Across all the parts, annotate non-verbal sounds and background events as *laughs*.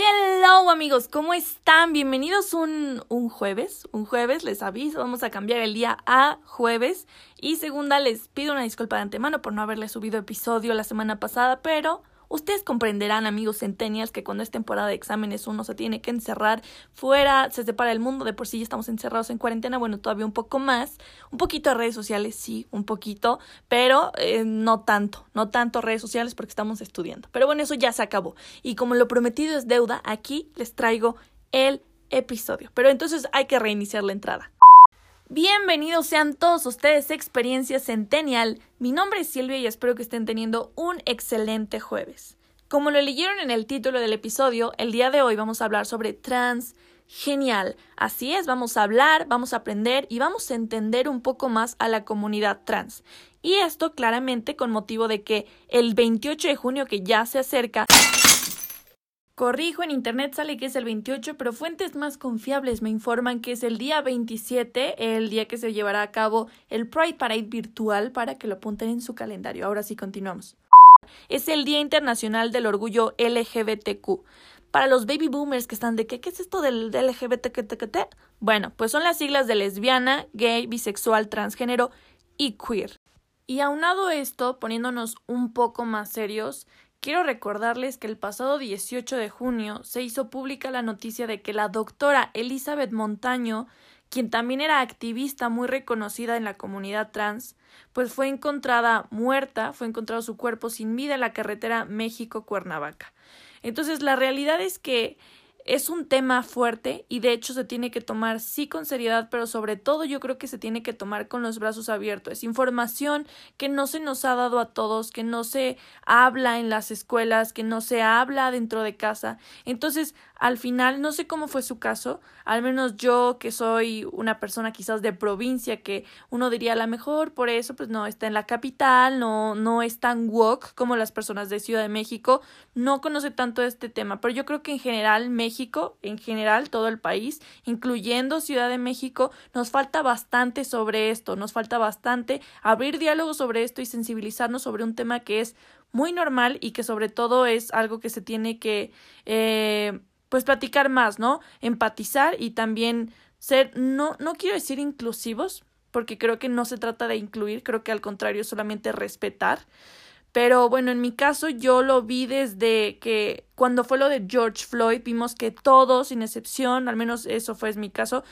Hello amigos, ¿cómo están? Bienvenidos un, un jueves, un jueves, les aviso, vamos a cambiar el día a jueves. Y segunda, les pido una disculpa de antemano por no haberles subido episodio la semana pasada, pero Ustedes comprenderán, amigos centenias, que cuando es temporada de exámenes uno se tiene que encerrar fuera, se separa el mundo, de por sí ya estamos encerrados en cuarentena, bueno, todavía un poco más, un poquito de redes sociales, sí, un poquito, pero eh, no tanto, no tanto redes sociales porque estamos estudiando. Pero bueno, eso ya se acabó. Y como lo prometido es deuda, aquí les traigo el episodio. Pero entonces hay que reiniciar la entrada. Bienvenidos sean todos ustedes a Experiencia Centennial. Mi nombre es Silvia y espero que estén teniendo un excelente jueves. Como lo leyeron en el título del episodio, el día de hoy vamos a hablar sobre trans genial. Así es, vamos a hablar, vamos a aprender y vamos a entender un poco más a la comunidad trans. Y esto claramente con motivo de que el 28 de junio que ya se acerca Corrijo, en internet sale que es el 28, pero fuentes más confiables me informan que es el día 27, el día que se llevará a cabo el Pride Parade virtual para que lo apunten en su calendario. Ahora sí continuamos. Es el Día Internacional del Orgullo LGBTQ. Para los baby boomers que están de qué, ¿qué es esto del, LGBTQ? Bueno, pues son las siglas de lesbiana, gay, bisexual, transgénero y queer. Y aunado esto, poniéndonos un poco más serios, Quiero recordarles que el pasado 18 de junio se hizo pública la noticia de que la doctora Elizabeth Montaño, quien también era activista muy reconocida en la comunidad trans, pues fue encontrada muerta, fue encontrado su cuerpo sin vida en la carretera México-Cuernavaca. Entonces, la realidad es que es un tema fuerte y de hecho se tiene que tomar sí con seriedad, pero sobre todo yo creo que se tiene que tomar con los brazos abiertos. Es información que no se nos ha dado a todos, que no se habla en las escuelas, que no se habla dentro de casa. Entonces, al final, no sé cómo fue su caso, al menos yo que soy una persona quizás de provincia, que uno diría a lo mejor por eso, pues no está en la capital, no, no es tan woke como las personas de Ciudad de México, no conoce tanto este tema, pero yo creo que en general México, en general todo el país, incluyendo Ciudad de México, nos falta bastante sobre esto, nos falta bastante abrir diálogo sobre esto y sensibilizarnos sobre un tema que es muy normal y que sobre todo es algo que se tiene que eh, pues platicar más, ¿no? Empatizar y también ser, no, no quiero decir inclusivos, porque creo que no se trata de incluir, creo que al contrario solamente respetar. Pero bueno, en mi caso yo lo vi desde que cuando fue lo de George Floyd, vimos que todos, sin excepción, al menos eso fue mi caso,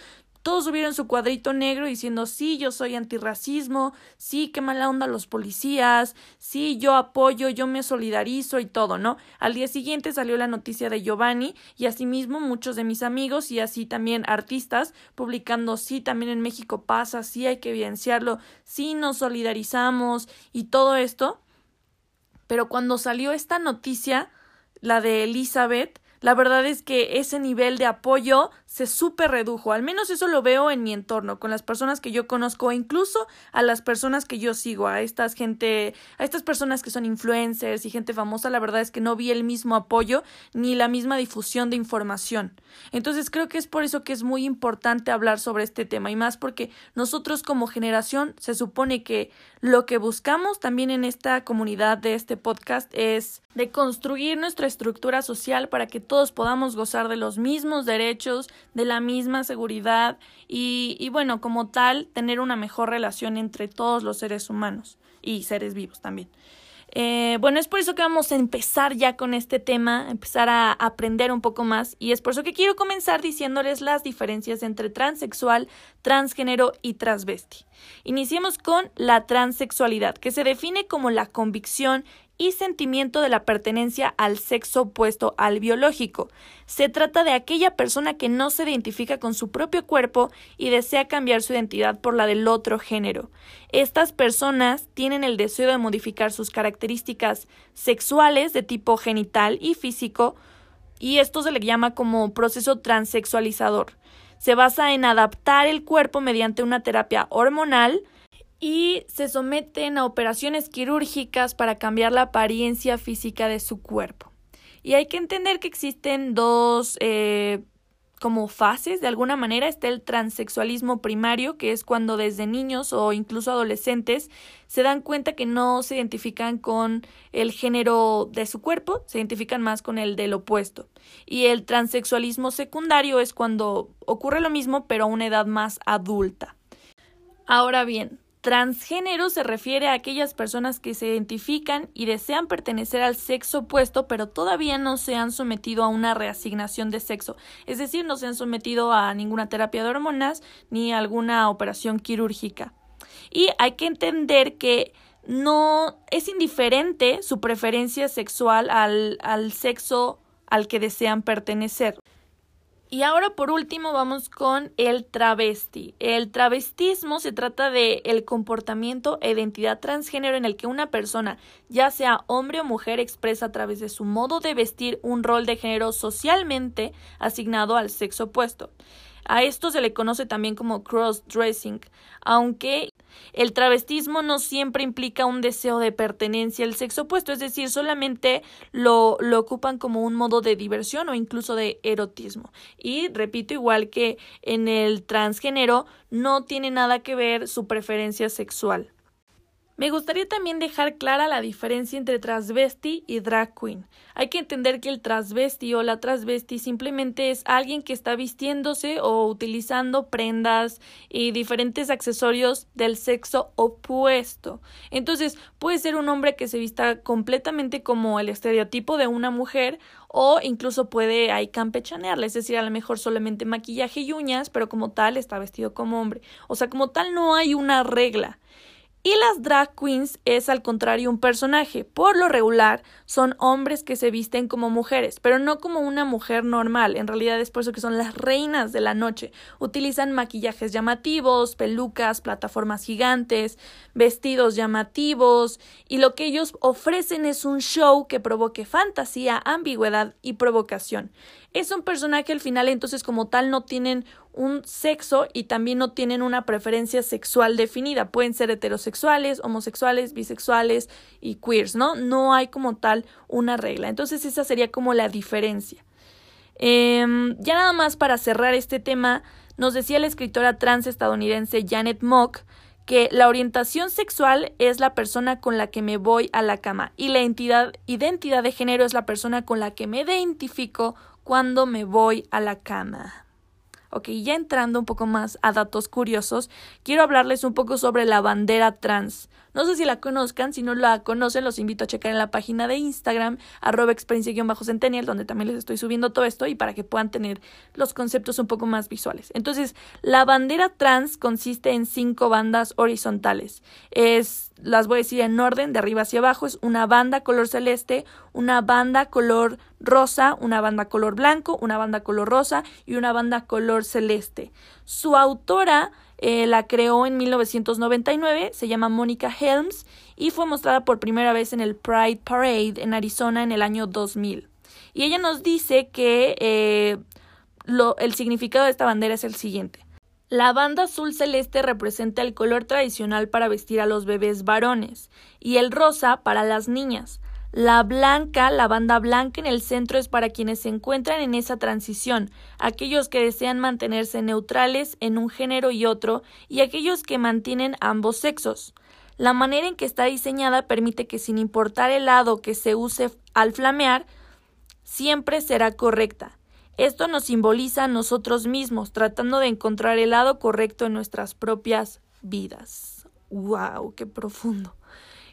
todos subieron su cuadrito negro diciendo sí, yo soy antirracismo, sí, qué mala onda los policías, sí, yo apoyo, yo me solidarizo y todo, ¿no? Al día siguiente salió la noticia de Giovanni y asimismo muchos de mis amigos y así también artistas publicando sí, también en México pasa, sí hay que evidenciarlo, sí nos solidarizamos y todo esto. Pero cuando salió esta noticia, la de Elizabeth, la verdad es que ese nivel de apoyo se súper redujo. Al menos eso lo veo en mi entorno, con las personas que yo conozco, e incluso a las personas que yo sigo, a estas gente, a estas personas que son influencers y gente famosa, la verdad es que no vi el mismo apoyo ni la misma difusión de información. Entonces creo que es por eso que es muy importante hablar sobre este tema y más porque nosotros como generación se supone que lo que buscamos también en esta comunidad de este podcast es de construir nuestra estructura social para que todos podamos gozar de los mismos derechos, de la misma seguridad y, y bueno, como tal, tener una mejor relación entre todos los seres humanos y seres vivos también. Eh, bueno, es por eso que vamos a empezar ya con este tema, empezar a aprender un poco más y es por eso que quiero comenzar diciéndoles las diferencias entre transexual, transgénero y transvesti. Iniciemos con la transexualidad, que se define como la convicción y sentimiento de la pertenencia al sexo opuesto al biológico. Se trata de aquella persona que no se identifica con su propio cuerpo y desea cambiar su identidad por la del otro género. Estas personas tienen el deseo de modificar sus características sexuales de tipo genital y físico y esto se le llama como proceso transexualizador. Se basa en adaptar el cuerpo mediante una terapia hormonal y se someten a operaciones quirúrgicas para cambiar la apariencia física de su cuerpo. Y hay que entender que existen dos eh, como fases, de alguna manera está el transexualismo primario, que es cuando desde niños o incluso adolescentes se dan cuenta que no se identifican con el género de su cuerpo, se identifican más con el del opuesto. Y el transexualismo secundario es cuando ocurre lo mismo, pero a una edad más adulta. Ahora bien, Transgénero se refiere a aquellas personas que se identifican y desean pertenecer al sexo opuesto, pero todavía no se han sometido a una reasignación de sexo, es decir, no se han sometido a ninguna terapia de hormonas ni a alguna operación quirúrgica. Y hay que entender que no es indiferente su preferencia sexual al, al sexo al que desean pertenecer. Y ahora por último vamos con el travesti. El travestismo se trata de el comportamiento e identidad transgénero en el que una persona, ya sea hombre o mujer, expresa a través de su modo de vestir un rol de género socialmente asignado al sexo opuesto. A esto se le conoce también como cross-dressing, aunque el travestismo no siempre implica un deseo de pertenencia al sexo opuesto, es decir, solamente lo, lo ocupan como un modo de diversión o incluso de erotismo. Y repito, igual que en el transgénero, no tiene nada que ver su preferencia sexual. Me gustaría también dejar clara la diferencia entre transvesti y drag queen. Hay que entender que el transvesti o la transvesti simplemente es alguien que está vistiéndose o utilizando prendas y diferentes accesorios del sexo opuesto. Entonces, puede ser un hombre que se vista completamente como el estereotipo de una mujer o incluso puede ahí campechanearle, es decir, a lo mejor solamente maquillaje y uñas, pero como tal está vestido como hombre. O sea, como tal no hay una regla. Y las drag queens es al contrario un personaje. Por lo regular son hombres que se visten como mujeres, pero no como una mujer normal. En realidad es por eso que son las reinas de la noche. Utilizan maquillajes llamativos, pelucas, plataformas gigantes, vestidos llamativos y lo que ellos ofrecen es un show que provoque fantasía, ambigüedad y provocación. Es un personaje al final entonces como tal no tienen un sexo y también no tienen una preferencia sexual definida. Pueden ser heterosexuales, homosexuales, bisexuales y queers, ¿no? No hay como tal una regla. Entonces esa sería como la diferencia. Em, ya nada más para cerrar este tema, nos decía la escritora trans estadounidense Janet Mock que la orientación sexual es la persona con la que me voy a la cama y la identidad, identidad de género es la persona con la que me identifico cuando me voy a la cama. Ok, ya entrando un poco más a datos curiosos, quiero hablarles un poco sobre la bandera trans. No sé si la conozcan, si no la conocen, los invito a checar en la página de Instagram, arroba experiencia-centennial, donde también les estoy subiendo todo esto y para que puedan tener los conceptos un poco más visuales. Entonces, la bandera trans consiste en cinco bandas horizontales. Es, las voy a decir en orden, de arriba hacia abajo, es una banda color celeste, una banda color rosa, una banda color blanco, una banda color rosa y una banda color celeste. Su autora eh, la creó en 1999, se llama Mónica Helms y fue mostrada por primera vez en el Pride Parade en Arizona en el año 2000. Y ella nos dice que eh, el significado de esta bandera es el siguiente. La banda azul celeste representa el color tradicional para vestir a los bebés varones y el rosa para las niñas. La blanca, la banda blanca en el centro es para quienes se encuentran en esa transición, aquellos que desean mantenerse neutrales en un género y otro, y aquellos que mantienen ambos sexos. La manera en que está diseñada permite que sin importar el lado que se use al flamear, siempre será correcta. Esto nos simboliza a nosotros mismos, tratando de encontrar el lado correcto en nuestras propias vidas. ¡Wow! ¡Qué profundo!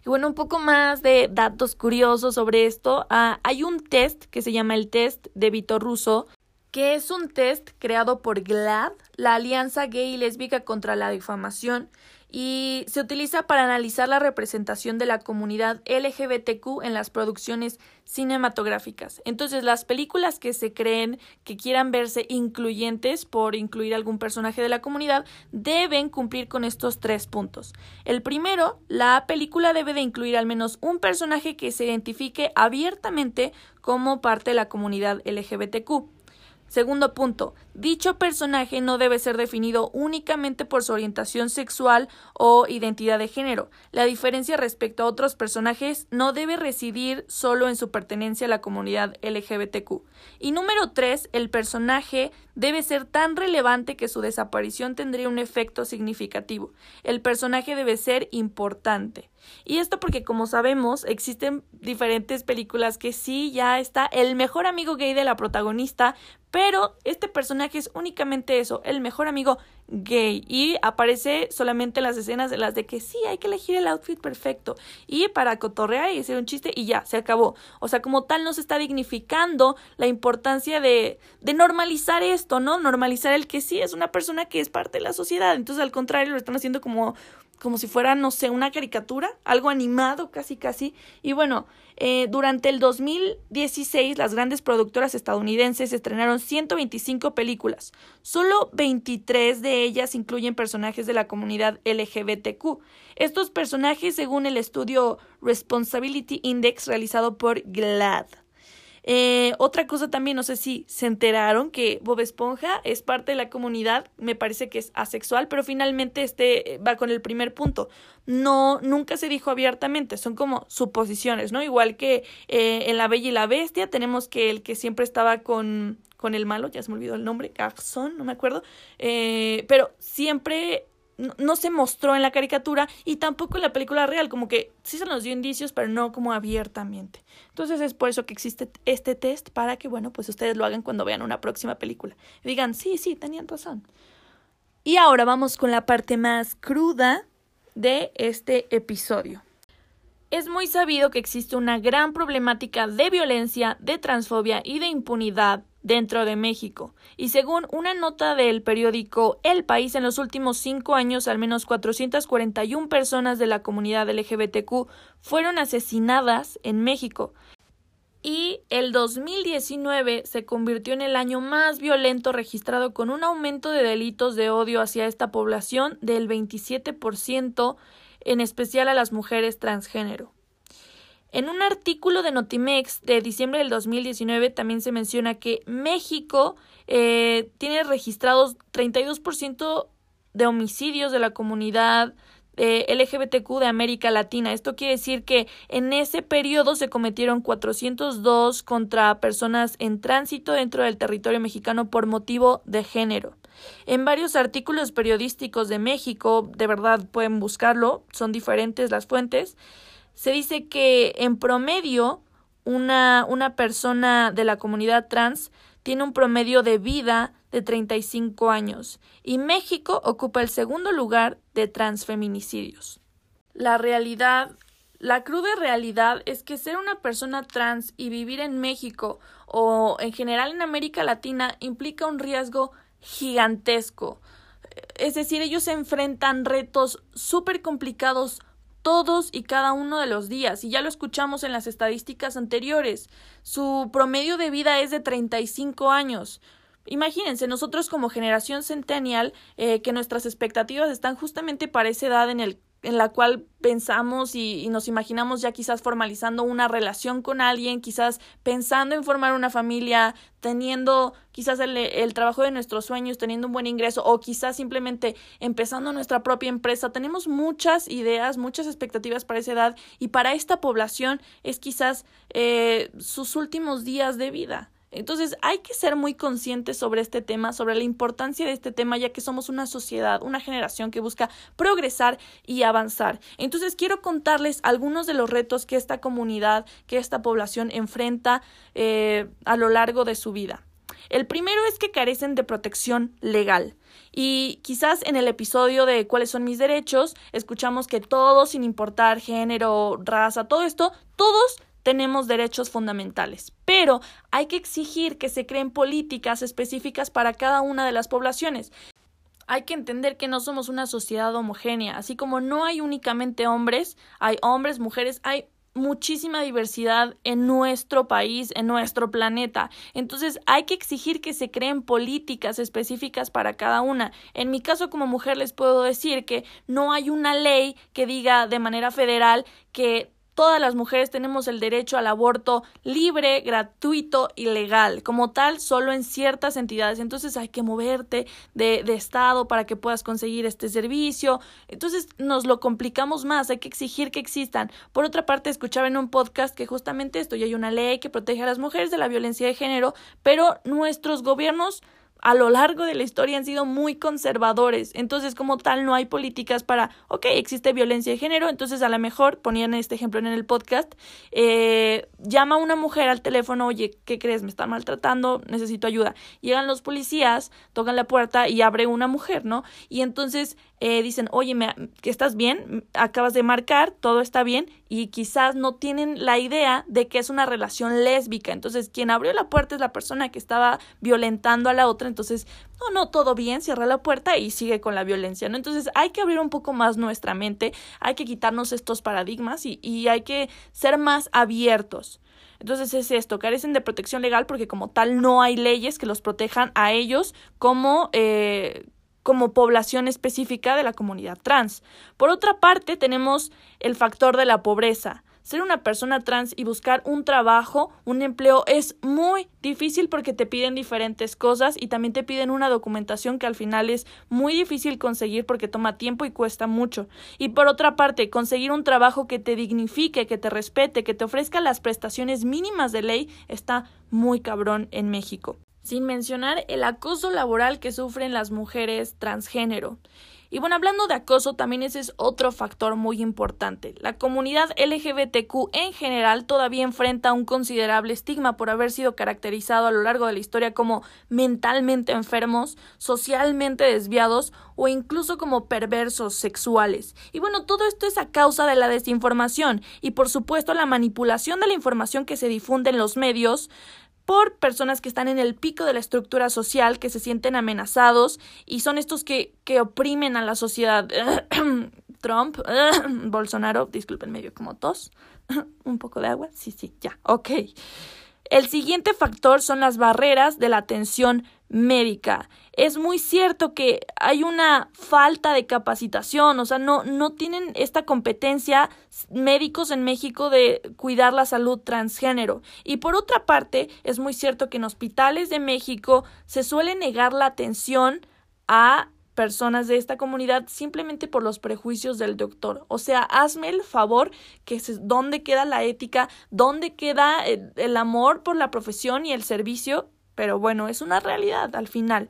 Y bueno, un poco más de datos curiosos sobre esto. Ah, hay un test que se llama el test de Vito Russo, que es un test creado por GLAD, la Alianza Gay y Lésbica contra la Difamación, y se utiliza para analizar la representación de la comunidad LGBTQ en las producciones cinematográficas. Entonces, las películas que se creen que quieran verse incluyentes por incluir algún personaje de la comunidad deben cumplir con estos tres puntos. El primero, la película debe de incluir al menos un personaje que se identifique abiertamente como parte de la comunidad LGBTQ. Segundo punto, dicho personaje no debe ser definido únicamente por su orientación sexual o identidad de género. La diferencia respecto a otros personajes no debe residir solo en su pertenencia a la comunidad LGBTQ. Y número tres, el personaje debe ser tan relevante que su desaparición tendría un efecto significativo. El personaje debe ser importante. Y esto porque, como sabemos, existen diferentes películas que sí ya está el mejor amigo gay de la protagonista, pero este personaje es únicamente eso, el mejor amigo gay. Y aparece solamente en las escenas de las de que sí, hay que elegir el outfit perfecto. Y para cotorrear y hacer un chiste y ya, se acabó. O sea, como tal no se está dignificando la importancia de, de normalizar esto, ¿no? Normalizar el que sí es una persona que es parte de la sociedad. Entonces, al contrario, lo están haciendo como como si fuera, no sé, una caricatura, algo animado casi casi. Y bueno, eh, durante el 2016 las grandes productoras estadounidenses estrenaron 125 películas. Solo 23 de ellas incluyen personajes de la comunidad LGBTQ. Estos personajes según el estudio Responsibility Index realizado por GLAD. Eh, otra cosa también, no sé si se enteraron que Bob Esponja es parte de la comunidad, me parece que es asexual, pero finalmente este va con el primer punto. No, nunca se dijo abiertamente, son como suposiciones, ¿no? Igual que eh, en La Bella y la Bestia tenemos que el que siempre estaba con, con el malo, ya se me olvidó el nombre, Garçon, no me acuerdo, eh, pero siempre no, se mostró en la caricatura y tampoco en la película real, como que sí se nos dio indicios, pero no como abiertamente. Entonces es por eso que existe este test para que, bueno, pues ustedes lo hagan cuando vean una próxima película. Digan, sí, sí, tenían razón. Y ahora vamos con la parte más cruda de este episodio. Es muy sabido que existe una gran problemática de violencia, de transfobia y de impunidad dentro de México. Y según una nota del periódico El País, en los últimos cinco años, al menos 441 personas de la comunidad LGBTQ fueron asesinadas en México. Y el 2019 se convirtió en el año más violento registrado con un aumento de delitos de odio hacia esta población del 27%, en especial a las mujeres transgénero. En un artículo de Notimex de diciembre del 2019 también se menciona que México eh, tiene registrados 32% de homicidios de la comunidad eh, LGBTQ de América Latina. Esto quiere decir que en ese periodo se cometieron 402 contra personas en tránsito dentro del territorio mexicano por motivo de género. En varios artículos periodísticos de México, de verdad pueden buscarlo, son diferentes las fuentes, se dice que en promedio una, una persona de la comunidad trans tiene un promedio de vida de 35 años y México ocupa el segundo lugar de transfeminicidios. La realidad, la cruda realidad es que ser una persona trans y vivir en México o en general en América Latina implica un riesgo gigantesco. Es decir, ellos se enfrentan retos súper complicados todos y cada uno de los días, y ya lo escuchamos en las estadísticas anteriores. Su promedio de vida es de 35 años. Imagínense, nosotros como generación centennial, eh, que nuestras expectativas están justamente para esa edad en el en la cual pensamos y, nos imaginamos ya quizás formalizando una relación con alguien, quizás pensando en formar una familia, teniendo quizás el, el, trabajo de nuestros sueños, teniendo un buen ingreso o quizás simplemente empezando nuestra propia empresa. Tenemos muchas ideas, muchas expectativas para esa edad y para esta población es quizás eh, sus últimos días de vida. Entonces hay que ser muy conscientes sobre este tema, sobre la importancia de este tema, ya que somos una sociedad, una generación que busca progresar y avanzar. Entonces quiero contarles algunos de los retos que esta comunidad, que esta población enfrenta eh, a lo largo de su vida. El primero es que carecen de protección legal. Y quizás en el episodio de cuáles son mis derechos, escuchamos que todos, sin importar género, raza, todo esto, todos tenemos derechos fundamentales, pero hay que exigir que se creen políticas específicas para cada una de las poblaciones. Hay que entender que no somos una sociedad homogénea, así como no hay únicamente hombres, hay hombres, mujeres, hay muchísima diversidad en nuestro país, en nuestro planeta. Entonces hay que exigir que se creen políticas específicas para cada una. En mi caso como mujer les puedo decir que no hay una ley que diga de manera federal que todas las mujeres tenemos el derecho al aborto libre, gratuito y legal, como tal, solo en ciertas entidades. Entonces hay que moverte de, de, estado para que puedas conseguir este servicio. Entonces nos lo complicamos más, hay que exigir que existan. Por otra parte, escuchaba en un podcast que justamente esto, ya hay una ley que protege a las mujeres de la violencia de género, pero nuestros gobiernos a lo largo de la historia han sido muy conservadores. Entonces, como tal, no hay políticas para, ok, existe violencia de género, entonces a lo mejor, ponían este ejemplo en el podcast, eh, llama a una mujer al teléfono, oye, ¿qué crees? Me están maltratando, necesito ayuda. Llegan los policías, tocan la puerta y abre una mujer, ¿no? Y entonces eh, dicen, oye, me, ¿estás bien? Acabas de marcar, todo está bien, y quizás no tienen la idea de que es una relación lésbica. Entonces, quien abrió la puerta es la persona que estaba violentando a la otra. Entonces, no, no, todo bien, cierra la puerta y sigue con la violencia, ¿no? Entonces, hay que abrir un poco más nuestra mente, hay que quitarnos estos paradigmas y, y hay que ser más abiertos. Entonces es esto, carecen de protección legal porque como tal no hay leyes que los protejan a ellos como eh, como población específica de la comunidad trans. Por otra parte, tenemos el factor de la pobreza. Ser una persona trans y buscar un trabajo, un empleo, es muy difícil porque te piden diferentes cosas y también te piden una documentación que al final es muy difícil conseguir porque toma tiempo y cuesta mucho. Y por otra parte, conseguir un trabajo que te dignifique, que te respete, que te ofrezca las prestaciones mínimas de ley está muy cabrón en México sin mencionar el acoso laboral que sufren las mujeres transgénero. Y bueno, hablando de acoso, también ese es otro factor muy importante. La comunidad LGBTQ en general todavía enfrenta un considerable estigma por haber sido caracterizado a lo largo de la historia como mentalmente enfermos, socialmente desviados o incluso como perversos sexuales. Y bueno, todo esto es a causa de la desinformación y por supuesto la manipulación de la información que se difunde en los medios, por personas que están en el pico de la estructura social, que se sienten amenazados y son estos que, que oprimen a la sociedad. *coughs* Trump, *coughs* Bolsonaro, disculpen medio como tos, *coughs* un poco de agua, sí, sí, ya, ok. El siguiente factor son las barreras de la atención médica. Es muy cierto que hay una falta de capacitación, o sea, no, no tienen esta competencia médicos en México de cuidar la salud transgénero. Y por otra parte, es muy cierto que en hospitales de México se suele negar la atención a personas de esta comunidad simplemente por los prejuicios del doctor. O sea, hazme el favor que es dónde queda la ética, dónde queda el amor por la profesión y el servicio pero bueno, es una realidad al final.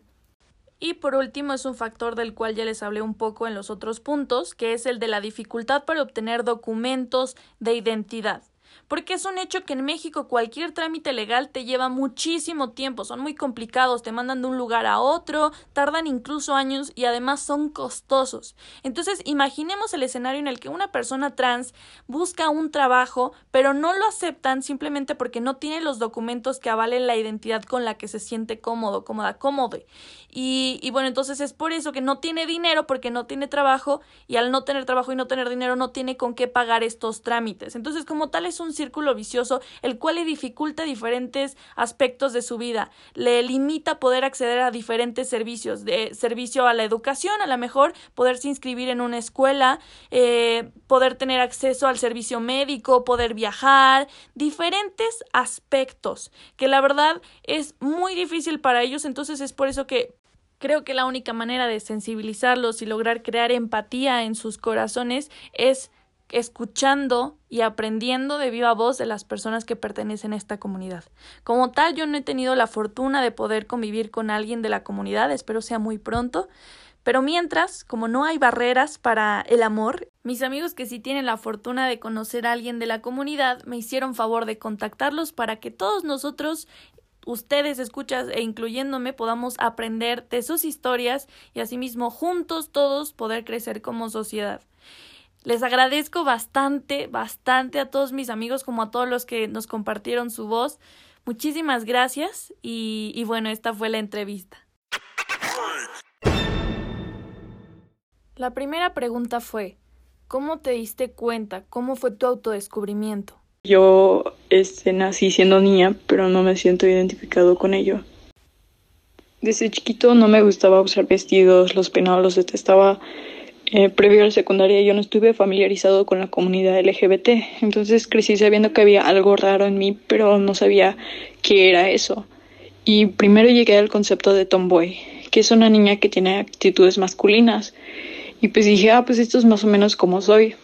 Y por último es un factor del cual ya les hablé un poco en los otros puntos, que es el de la dificultad para obtener documentos de identidad porque es un hecho que en México cualquier trámite legal te lleva muchísimo tiempo, son muy complicados, te mandan de un lugar a otro, tardan incluso años y además son costosos. Entonces, imaginemos el escenario en el que una persona trans busca un trabajo, pero no lo aceptan simplemente porque no tiene los documentos que avalen la identidad con la que se siente cómodo, cómoda, cómodo. Y, bueno, entonces es por eso que no tiene dinero porque no tiene trabajo y al no tener trabajo y no tener dinero no tiene con qué pagar estos trámites. Entonces, como tal es un círculo vicioso el cual le dificulta diferentes aspectos de su vida, le limita poder acceder a diferentes servicios, de servicio a la educación, a lo mejor poderse inscribir en una escuela, eh, poder tener acceso al servicio médico, poder viajar, diferentes aspectos que la verdad es muy difícil para ellos, entonces es por eso que Creo que la única manera de sensibilizarlos y lograr crear empatía en sus corazones es escuchando y aprendiendo de viva voz de las personas que pertenecen a esta comunidad. Como tal, yo no he tenido la fortuna de poder convivir con alguien de la comunidad, espero sea muy pronto. Pero mientras, como no hay barreras para el amor, mis amigos que sí tienen la fortuna de conocer a alguien de la comunidad me hicieron favor de contactarlos para que todos nosotros ustedes escuchas e incluyéndome podamos aprender de sus historias y asimismo juntos todos poder crecer como sociedad. Les agradezco bastante, bastante a todos mis amigos como a todos los que nos compartieron su voz. Muchísimas gracias y, bueno, esta fue la entrevista. La primera pregunta fue, ¿cómo te diste cuenta? ¿Cómo fue tu autodescubrimiento? Yo este, nací siendo niña, pero no me siento identificado con ello. Desde chiquito no me gustaba usar vestidos, los peinados los detestaba eh, previo a la secundaria yo no estuve familiarizado con la comunidad LGBT, entonces crecí sabiendo que había algo raro en mí, pero no sabía qué era eso. Y primero llegué al concepto de tomboy, que es una niña que tiene actitudes masculinas. Y pues dije, ah, pues esto es más o menos como soy.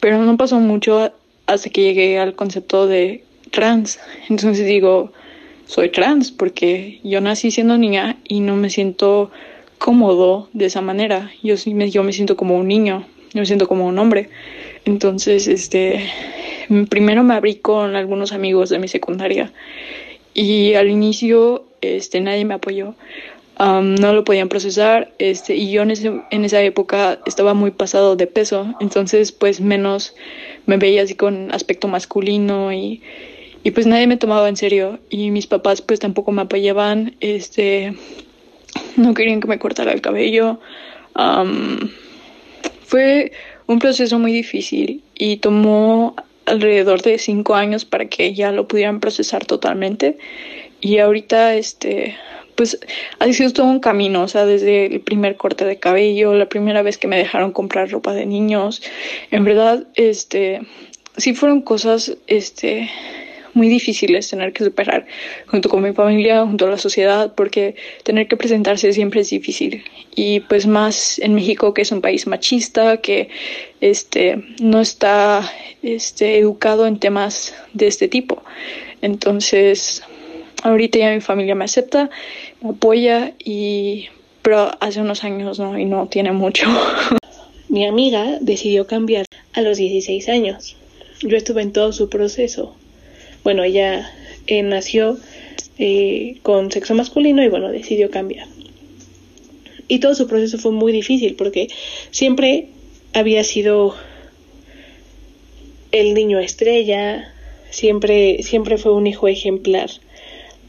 Pero no pasó mucho hasta que llegué al concepto de trans. Entonces digo, soy trans porque yo nací siendo niña y no me siento cómodo de esa manera. Yo me, yo me siento como un niño, yo me siento como un hombre. Entonces, este, primero me abrí con algunos amigos de mi secundaria y al inicio, este, nadie me apoyó. no lo podían procesar, este, y yo en, ese, en esa época estaba muy pasado de peso, entonces pues menos me veía así con aspecto masculino y, y pues nadie me tomaba en serio y mis papás pues tampoco me apoyaban, este, no querían que me cortara el cabello. fue un proceso muy difícil y tomó alrededor de cinco años para que ya lo pudieran procesar totalmente. Y ahorita, este, pues ha sido todo un camino, o sea, desde el primer corte de cabello, la primera vez que me dejaron comprar ropa de niños, en verdad, este, sí fueron cosas, este, muy difíciles tener que superar junto con mi familia, junto a la sociedad, porque tener que presentarse siempre es difícil. Y pues más en México, que es un país machista, que este, no está este, educado en temas de este tipo. Entonces, ahorita ya mi familia me acepta, me apoya, y, pero hace unos años no, y no tiene mucho. *laughs* Mi amiga decidió cambiar a los 16 años. Yo estuve en todo su proceso bueno, ella eh, nació eh, con sexo masculino y bueno, decidió cambiar. Y todo su proceso fue muy difícil porque siempre había sido el niño estrella, siempre, siempre fue un hijo ejemplar,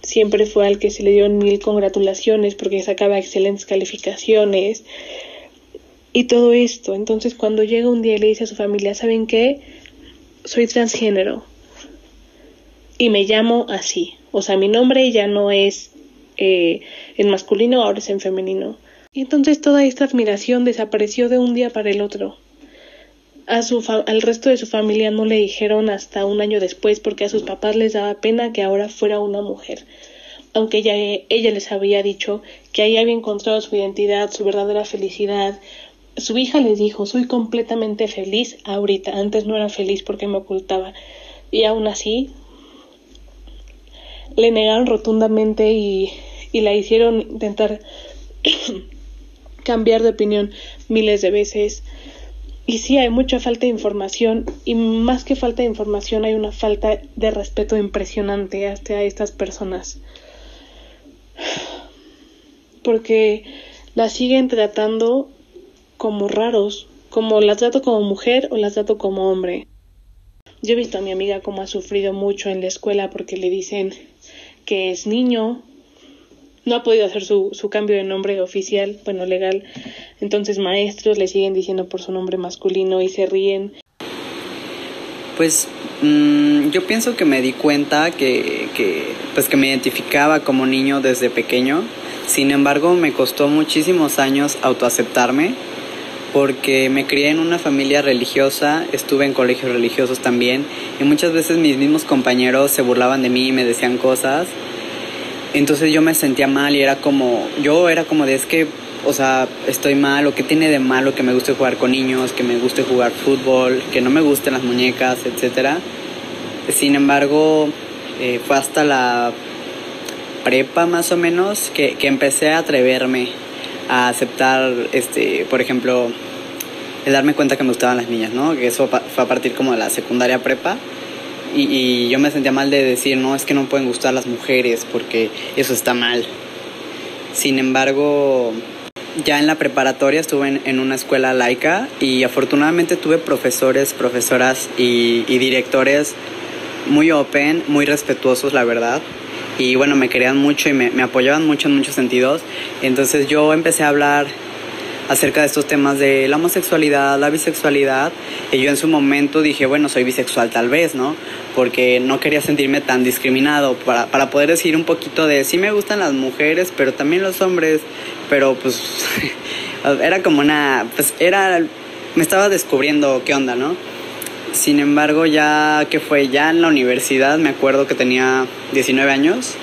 siempre fue al que se le dieron mil congratulaciones porque sacaba excelentes calificaciones y todo esto. Entonces cuando llega un día y le dice a su familia, ¿saben qué? Soy transgénero y me llamo así. O sea, mi nombre ya no es eh, en masculino, ahora es en femenino. Y entonces toda esta admiración desapareció de un día para el otro. A su al resto de su familia no le dijeron hasta un año después porque a sus papás les daba pena que ahora fuera una mujer. Aunque ella, ella les había dicho que ahí había encontrado su identidad, su verdadera felicidad. Su hija les dijo, soy completamente feliz ahorita, antes no era feliz porque me ocultaba. Y aún así, le negaron rotundamente y, y la hicieron intentar *coughs* cambiar de opinión miles de veces. Y sí, hay mucha falta de información y más que falta de información hay una falta de respeto impresionante hacia estas personas. *sighs* Porque las siguen tratando como raros, como las trato como mujer o las trato como hombre. Yo he visto a mi amiga como ha sufrido mucho en la escuela porque le dicen que es niño, no ha podido hacer su, su cambio de nombre oficial, bueno, legal. Entonces maestros le siguen diciendo por su nombre masculino y se ríen. Pues mm, yo pienso que me di cuenta que, que, pues que me identificaba como niño desde pequeño. Sin embargo, me costó muchísimos años autoaceptarme porque me crié en una familia religiosa, estuve en colegios religiosos también y muchas veces mis mismos compañeros se burlaban de mí y me decían cosas. Entonces yo me sentía mal y era como, yo era como de es que, o sea, estoy mal o qué tiene de malo que me guste jugar con niños, que me guste jugar fútbol, que no me gusten las muñecas, etc. Sin embargo, eh, fue hasta la prepa más o menos que, que empecé a atreverme a aceptar, este, por ejemplo, el darme cuenta que me gustaban las niñas, ¿no? Que eso fue a partir como de la secundaria prepa. Y, yo me sentía mal de decir, no, es que no pueden gustar las mujeres porque eso está mal. Sin embargo, ya en la preparatoria estuve en, una escuela laica y afortunadamente tuve profesores, profesoras y, y directores muy open, muy respetuosos, la verdad y bueno, me querían mucho y me, apoyaban mucho en muchos sentidos. Entonces yo empecé a hablar acerca de estos temas de la homosexualidad, la bisexualidad, y yo en su momento dije, bueno, soy bisexual tal vez, ¿no? Porque no quería sentirme tan discriminado, para, para poder decir un poquito de, sí me gustan las mujeres, pero también los hombres, pero pues *laughs* Era como una, pues era, me estaba descubriendo qué onda, ¿no? Sin embargo, ya que fue ya en la universidad, me acuerdo que tenía 19 años,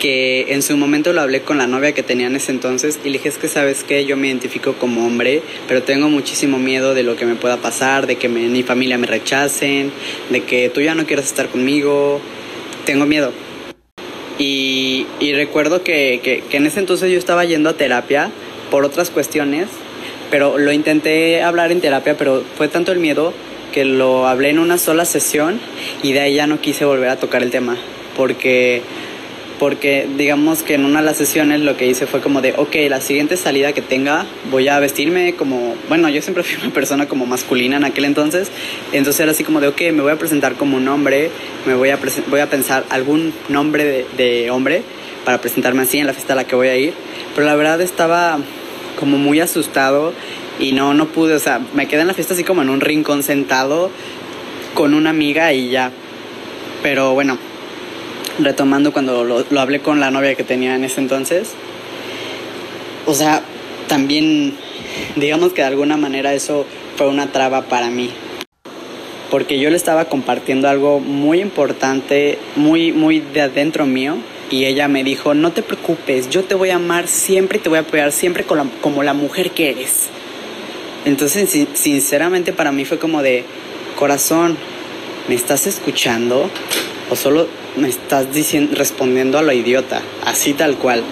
que en su momento lo hablé con la novia que tenía en ese entonces y le dije, es que sabes que yo me identifico como hombre, pero tengo muchísimo miedo de lo que me pueda pasar, de que mi familia me rechacen, de que tú ya no quieras estar conmigo, tengo miedo. Y, recuerdo que, que en ese entonces yo estaba yendo a terapia por otras cuestiones, pero lo intenté hablar en terapia, pero fue tanto el miedo que lo hablé en una sola sesión y de ahí ya no quise volver a tocar el tema, porque porque digamos que en una de las sesiones lo que hice fue como de, ok, la siguiente salida que tenga voy a vestirme como, bueno, yo siempre *laughs* fui una persona como masculina en aquel entonces, entonces era así como de, ok, me voy a presentar como un hombre, me voy a, voy a pensar algún nombre de, de hombre para presentarme así en la fiesta a la que voy a ir, pero la verdad estaba como muy asustado y no, no pude, o sea, me quedé en la fiesta así como en un rincón sentado con una amiga y ya, pero bueno, retomando cuando lo, hablé con la novia que tenía en ese entonces, o sea, también digamos que de alguna manera eso fue una traba para mí. Porque yo le estaba compartiendo algo muy importante, muy, muy de adentro mío. Y ella me dijo, no te preocupes, yo te voy a amar siempre y te voy a apoyar siempre como la mujer que eres. Entonces, sinceramente para mí fue como de, corazón, ¿me estás escuchando? ¿O solo me estás diciendo, respondiendo a lo idiota, así tal cual.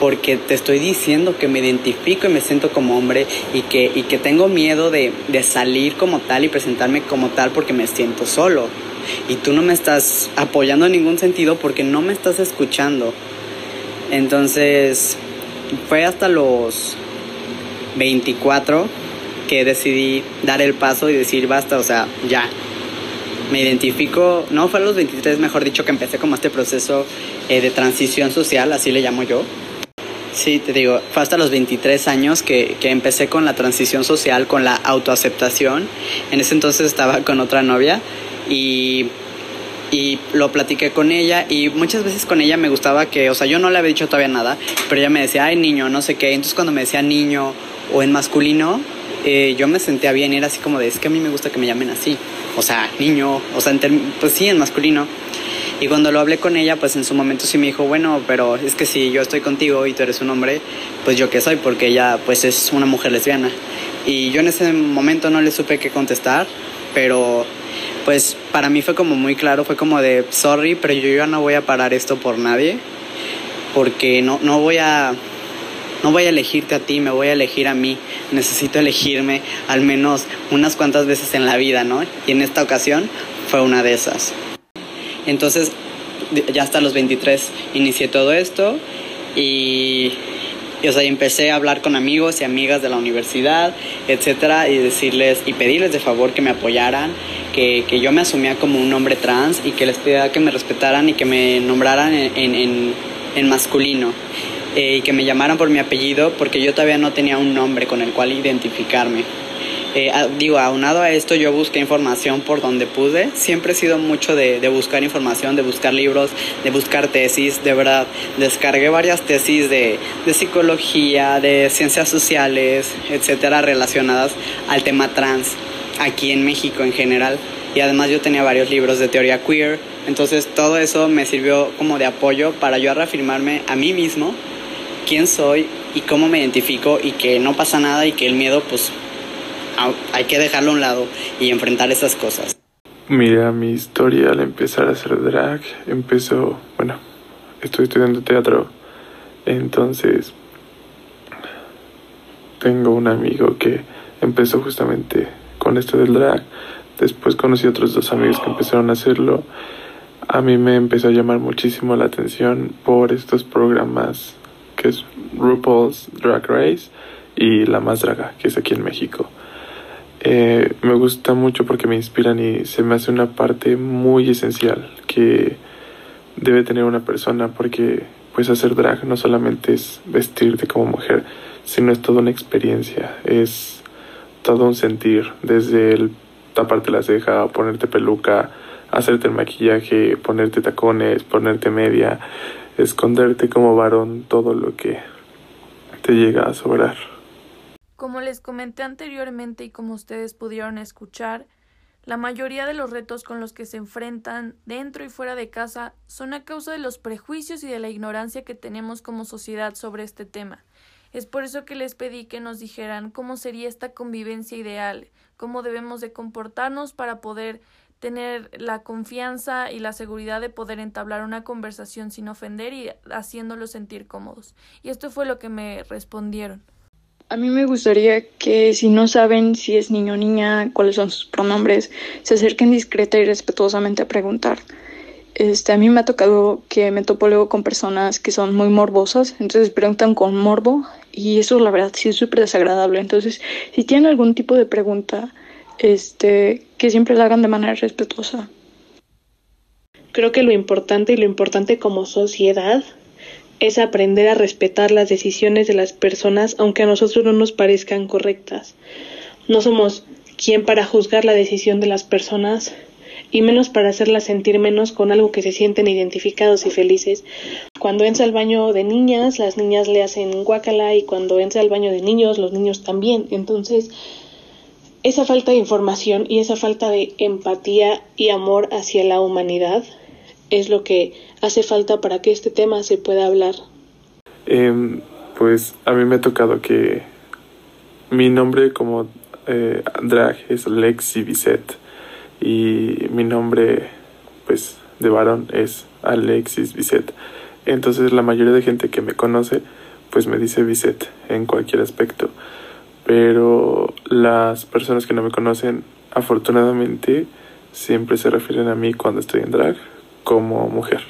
Porque te estoy diciendo que me identifico y me siento como hombre y que, y que tengo miedo de, de salir como tal y presentarme como tal porque me siento solo. Y tú no me estás apoyando en ningún sentido porque no me estás escuchando. Entonces, fue hasta los 24 que decidí dar el paso y decir basta, o sea, ya, me identifico, no fue a los 23, mejor dicho, que empecé como este proceso eh, de transición social, así le llamo yo. Sí, te digo, fue hasta los 23 años que, que empecé con la transición social, con la autoaceptación. En ese entonces estaba con otra novia y y lo platiqué con ella y muchas veces con ella me gustaba que, o sea, yo no le había dicho todavía nada, pero ella me decía, ay niño, no sé qué. Entonces cuando me decía niño o en masculino, eh, yo me sentía bien era así como de, es que a mí me gusta que me llamen así o sea, niño, o sea, pues sí, en masculino. Y cuando lo hablé con ella, pues en su momento sí me dijo, bueno, pero es que si yo estoy contigo y tú eres un hombre, pues yo qué soy, porque ella pues es una mujer lesbiana. Y yo en ese momento no le supe qué contestar, pero pues para mí fue como muy claro, fue como de, sorry, pero yo ya no voy a parar esto por nadie, porque no, no voy a no voy a elegirte a ti, me voy a elegir a mí. Necesito elegirme al menos unas cuantas veces en la vida, ¿no? Y en esta ocasión fue una de esas. Entonces, ya hasta los 23 inicié todo esto y, o sea, empecé a hablar con amigos y amigas de la universidad, etcétera, y decirles y pedirles de favor que me apoyaran, que, que yo me asumía como un hombre trans y que les pedía que me respetaran y que me nombraran en, en, en masculino. Eh, y que me llamaran por mi apellido porque yo todavía no tenía un nombre con el cual identificarme. Eh, digo, aunado a esto yo busqué información por donde pude. Siempre he sido mucho de, de, buscar información, de buscar libros, de buscar tesis. De verdad, descargué varias tesis de, de psicología, de ciencias sociales, etcétera, relacionadas al tema trans aquí en México en general. Y además yo tenía varios libros de teoría queer. Entonces todo eso me sirvió como de apoyo para yo reafirmarme a mí mismo quién soy y cómo me identifico y que no pasa nada y que el miedo pues hay que dejarlo a un lado y enfrentar esas cosas. Mira, mi historia al empezar a hacer drag empezó, bueno, estoy estudiando teatro, entonces tengo un amigo que empezó justamente con esto del drag, después conocí a otros dos amigos que empezaron a hacerlo, a mí me empezó a llamar muchísimo la atención por estos programas que es RuPaul's Drag Race, y La Más Draga, que es aquí en México. Eh, me gusta mucho porque me inspiran y se me hace una parte muy esencial que debe tener una persona porque pues hacer drag no solamente es vestirte como mujer, sino es toda una experiencia, es todo un sentir, desde el taparte la ceja, ponerte peluca, hacerte el maquillaje, ponerte tacones, ponerte media, esconderte como varón todo lo que te llega a sobrar. Como les comenté anteriormente y como ustedes pudieron escuchar, la mayoría de los retos con los que se enfrentan dentro y fuera de casa son a causa de los prejuicios y de la ignorancia que tenemos como sociedad sobre este tema. Es por eso que les pedí que nos dijeran cómo sería esta convivencia ideal, cómo debemos de comportarnos para poder tener la confianza y la seguridad de poder entablar una conversación sin ofender y haciéndolos sentir cómodos. Y esto fue lo que me respondieron. A mí me gustaría que si no saben si es niño o niña, cuáles son sus pronombres, se acerquen discreta y respetuosamente a preguntar. Este, a mí me ha tocado que me topo luego con personas que son muy morbosas, entonces preguntan con morbo y eso la verdad sí es súper desagradable. Entonces, si tienen algún tipo de pregunta, este, que siempre la hagan de manera respetuosa. Creo que lo importante y lo importante como sociedad es aprender a respetar las decisiones de las personas aunque a nosotros no nos parezcan correctas. No somos quien para juzgar la decisión de las personas y menos para hacerlas sentir menos con algo que se sienten identificados y felices. Cuando entra al baño de niñas, las niñas le hacen guacala y cuando entra al baño de niños, los niños también. Entonces, esa falta de información y esa falta de empatía y amor hacia la humanidad es lo que hace falta para que este tema se pueda hablar? Em, pues a mí me ha tocado que mi nombre como eh, drag es Lexi Bisset y mi nombre pues de varón es Alexis Bisset. Entonces la mayoría de gente que me conoce pues me dice Bisset en cualquier aspecto. Pero las personas que no me conocen afortunadamente siempre se refieren a mí cuando estoy en drag como mujer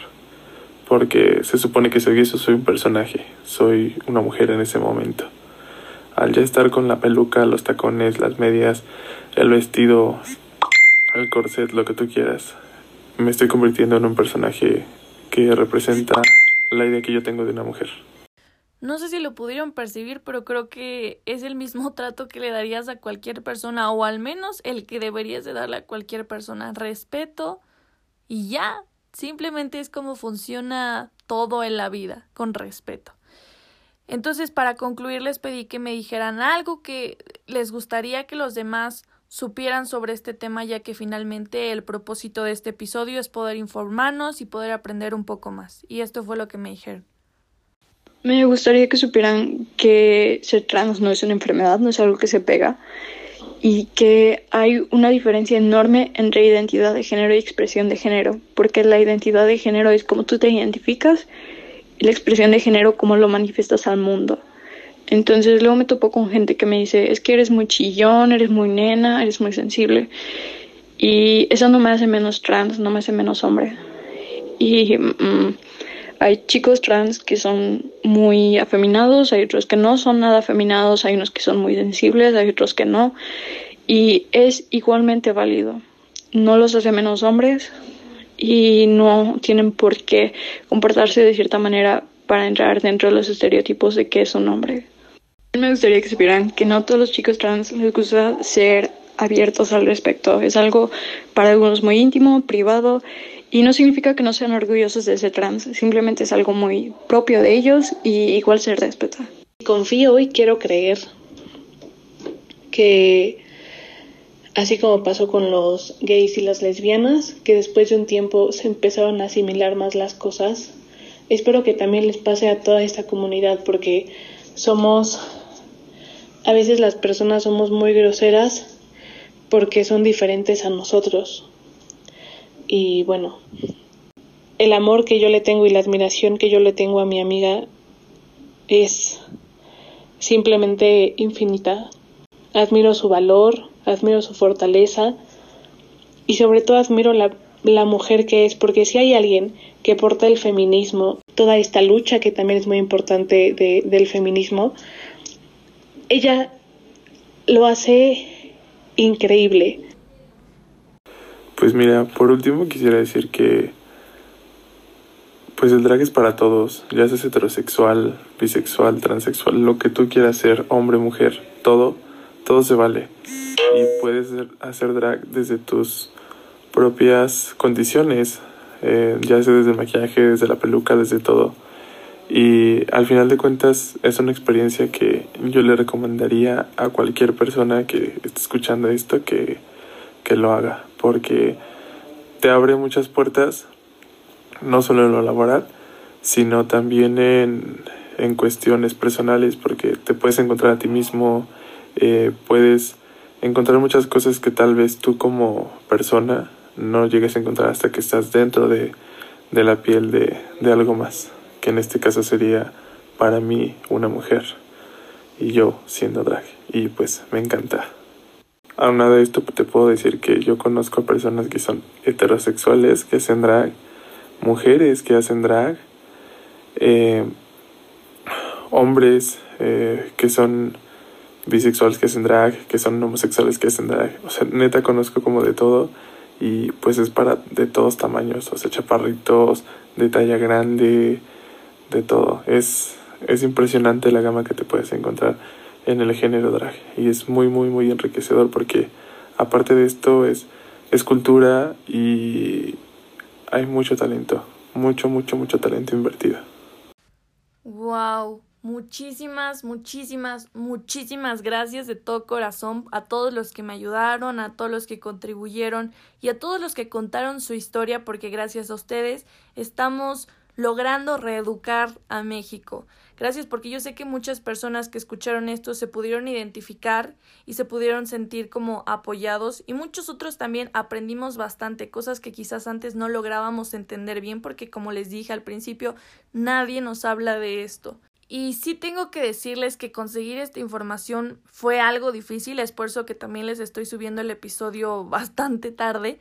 porque se supone que soy eso, soy un personaje, soy una mujer en ese momento. Al ya estar con la peluca, los tacones, las medias, el vestido, el corset, lo que tú quieras, me estoy convirtiendo en un personaje que representa la idea que yo tengo de una mujer. No sé si lo pudieron percibir, pero creo que es el mismo *laughs* trato que le darías a cualquier persona, o al menos el que deberías de darle a cualquier persona. Respeto y ya, Simplemente es como funciona todo en la vida, con respeto. Entonces, para concluir, les pedí que me dijeran algo que les gustaría que los demás supieran sobre este tema, ya que finalmente el propósito de este episodio es poder informarnos y poder aprender un poco más. Y esto fue lo que me dijeron. Me gustaría que supieran que ser trans no es una enfermedad, no es algo que se pega, y que hay una diferencia enorme entre identidad de género y expresión de género, porque la identidad de género es como tú te identificas y la expresión de género como lo manifiestas al mundo. Entonces luego me topo con gente que me dice, es que eres muy chillón, eres muy nena, eres muy sensible. Y eso no me hace menos trans, no me hace menos hombre. Y mm, hay chicos trans que son muy afeminados, hay otros que no son nada afeminados, hay unos que son muy sensibles, hay otros que no. Y es igualmente válido. No los hace menos hombres y no tienen por qué comportarse de cierta manera para entrar dentro de los estereotipos de que es un hombre. Me gustaría que supieran que no todos los chicos trans les gusta ser abiertos al respecto. Es algo para algunos muy íntimo, privado y no significa que no sean orgullosos de ser trans, simplemente es algo muy propio de ellos y igual se respeta. Confío y quiero creer que así como pasó con los gays y las lesbianas, que después de un tiempo se empezaron a asimilar más las cosas, espero que también les pase a toda esta comunidad porque somos, a veces las personas somos muy groseras porque son diferentes a nosotros y bueno, el amor que yo le tengo y la admiración que yo le tengo a mi amiga es simplemente infinita. Admiro su valor, admiro su fortaleza y sobre todo admiro la, mujer que es, porque si hay alguien que porta el feminismo, toda esta lucha que también es muy importante de, del feminismo, ella lo hace increíble. Pues mira, por último quisiera decir que pues el drag es para todos, ya seas heterosexual, bisexual, transexual, lo que tú quieras ser, hombre, mujer, todo, todo se vale. Y puedes hacer drag desde tus propias condiciones, eh, ya sea desde el maquillaje, desde la peluca, desde todo. Y al final de cuentas es una experiencia que yo le recomendaría a cualquier persona que esté escuchando esto que, que lo haga, porque te abre muchas puertas, no solo en lo laboral, sino también en, en cuestiones personales, porque te puedes encontrar a ti mismo, eh, puedes encontrar muchas cosas que tal vez tú como persona no llegues a encontrar hasta que estás dentro de, de la piel de, de algo más, que en este caso sería para mí una mujer y yo siendo drag y pues me encanta. Aunado de esto te puedo decir que yo conozco a personas que son heterosexuales que hacen drag, mujeres que hacen drag, eh, hombres eh, que son bisexuales que hacen drag, que son homosexuales que hacen drag. O sea, neta conozco como de todo y pues es para de todos tamaños, o sea, chaparritos, de talla grande, de todo. Es, es impresionante la gama que te puedes encontrar en el género drag y es muy, muy, muy enriquecedor porque aparte de esto es, es cultura y hay mucho talento, mucho, mucho, mucho talento invertido. Wow, Muchísimas, muchísimas, muchísimas gracias de todo corazón a todos los que me ayudaron, a todos los que contribuyeron y a todos los que contaron su historia porque gracias a ustedes estamos logrando reeducar a México. Gracias porque yo sé que muchas personas que escucharon esto se pudieron identificar y se pudieron sentir como apoyados y muchos otros también aprendimos bastante cosas que quizás antes no lográbamos entender bien porque como les dije al principio nadie nos habla de esto. Y sí tengo que decirles que conseguir esta información fue algo difícil, es por eso que también les estoy subiendo el episodio *laughs* bastante tarde.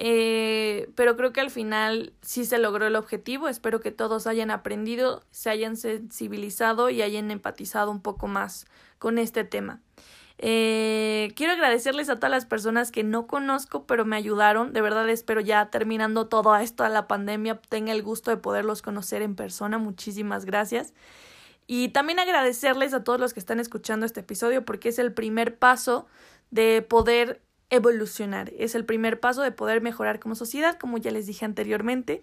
Eh, pero creo que al final sí se logró el objetivo. Espero que todos hayan aprendido, se hayan sensibilizado y hayan empatizado un poco más con este tema. Eh, quiero agradecerles a todas las personas que no conozco, pero me ayudaron. De verdad espero ya terminando todo esto la pandemia tenga el gusto de poderlos conocer en persona. Muchísimas gracias. Y también agradecerles a todos los que están escuchando este episodio porque es el primer paso de poder evolucionar, es el primer paso de poder mejorar como sociedad, como ya les dije anteriormente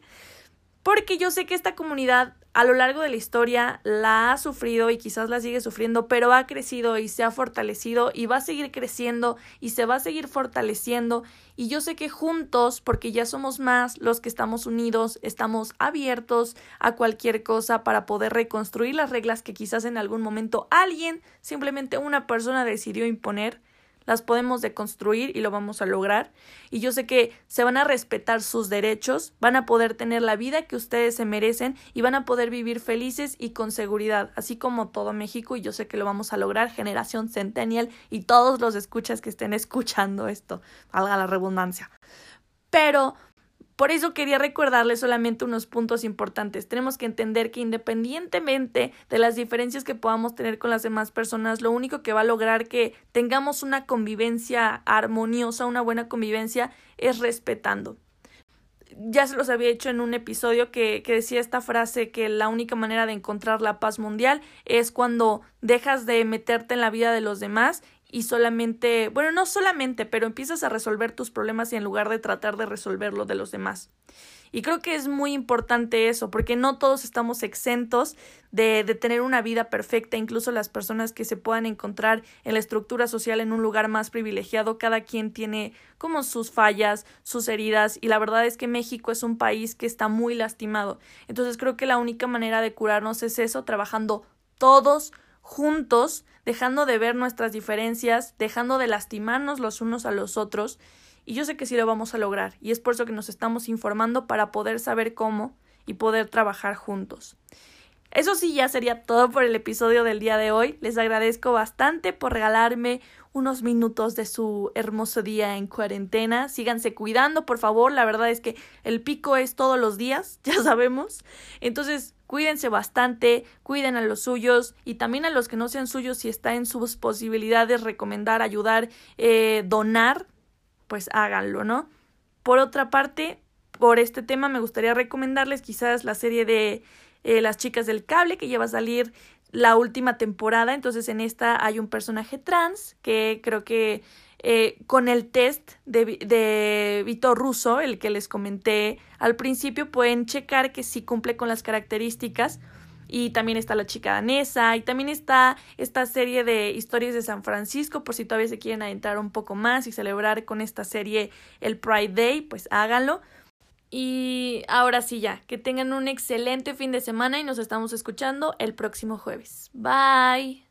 porque yo sé que esta comunidad a lo largo de la historia la ha sufrido y quizás la sigue sufriendo, pero ha crecido y se ha fortalecido y va a seguir creciendo y se va a seguir fortaleciendo. Y yo sé que juntos, porque ya somos más los que estamos unidos, estamos abiertos a cualquier cosa para poder reconstruir las reglas que quizás en algún momento alguien, simplemente una persona decidió imponer las podemos deconstruir y lo vamos a lograr. Y yo sé que se van a respetar sus derechos, van a poder tener la vida que ustedes se merecen y van a poder vivir felices y con seguridad, así como todo México. Y yo sé que lo vamos a lograr, generación centennial y todos los escuchas que estén escuchando esto, valga la redundancia. Pero por eso quería recordarles solamente unos puntos importantes. Tenemos que entender que independientemente de las diferencias que podamos tener con las demás personas, lo único que va a lograr que tengamos una convivencia armoniosa, una buena convivencia, es respetando. Ya se los había hecho en un episodio que, que decía esta frase que la única manera de encontrar la paz mundial es cuando dejas de meterte en la vida de los demás y solamente, bueno, no solamente, pero empiezas a resolver tus problemas y en lugar de tratar de resolver lo de los demás. Y creo que es muy importante eso, porque no todos estamos exentos de, de, tener una vida perfecta, incluso las personas que se puedan encontrar en la estructura social en un lugar más privilegiado, cada quien tiene como sus fallas, sus heridas, y la verdad es que México es un país que está muy lastimado. Entonces creo que la única manera de curarnos es eso, trabajando todos juntos, dejando de ver nuestras diferencias, dejando de lastimarnos los unos a los otros, y yo sé que sí lo vamos a lograr, y es por eso que nos estamos informando para poder saber cómo y poder trabajar juntos. Eso sí, ya sería todo por el episodio del día de hoy. Les agradezco bastante por regalarme unos minutos de su hermoso día en cuarentena. Síganse cuidando, por favor. La verdad es que el pico es todos los días, *laughs* ya sabemos. Entonces, cuídense bastante, cuiden a los suyos y también a los que no sean suyos si está en sus posibilidades recomendar, ayudar, eh, donar, pues háganlo, ¿no? Por otra parte, por este tema me gustaría recomendarles quizás la serie de eh, Las chicas del cable que lleva a salir la última temporada. Entonces en esta hay un personaje trans que creo que eh, con el test de, de Vito Russo, el que les comenté al principio, pueden checar que sí cumple con las características. y también está La chica danesa y también está esta serie de historias de San Francisco por si todavía se quieren adentrar un poco más y celebrar con esta serie el Pride Day, pues háganlo. Y ahora sí ya, que tengan un excelente fin de semana y nos estamos escuchando el próximo jueves. Bye.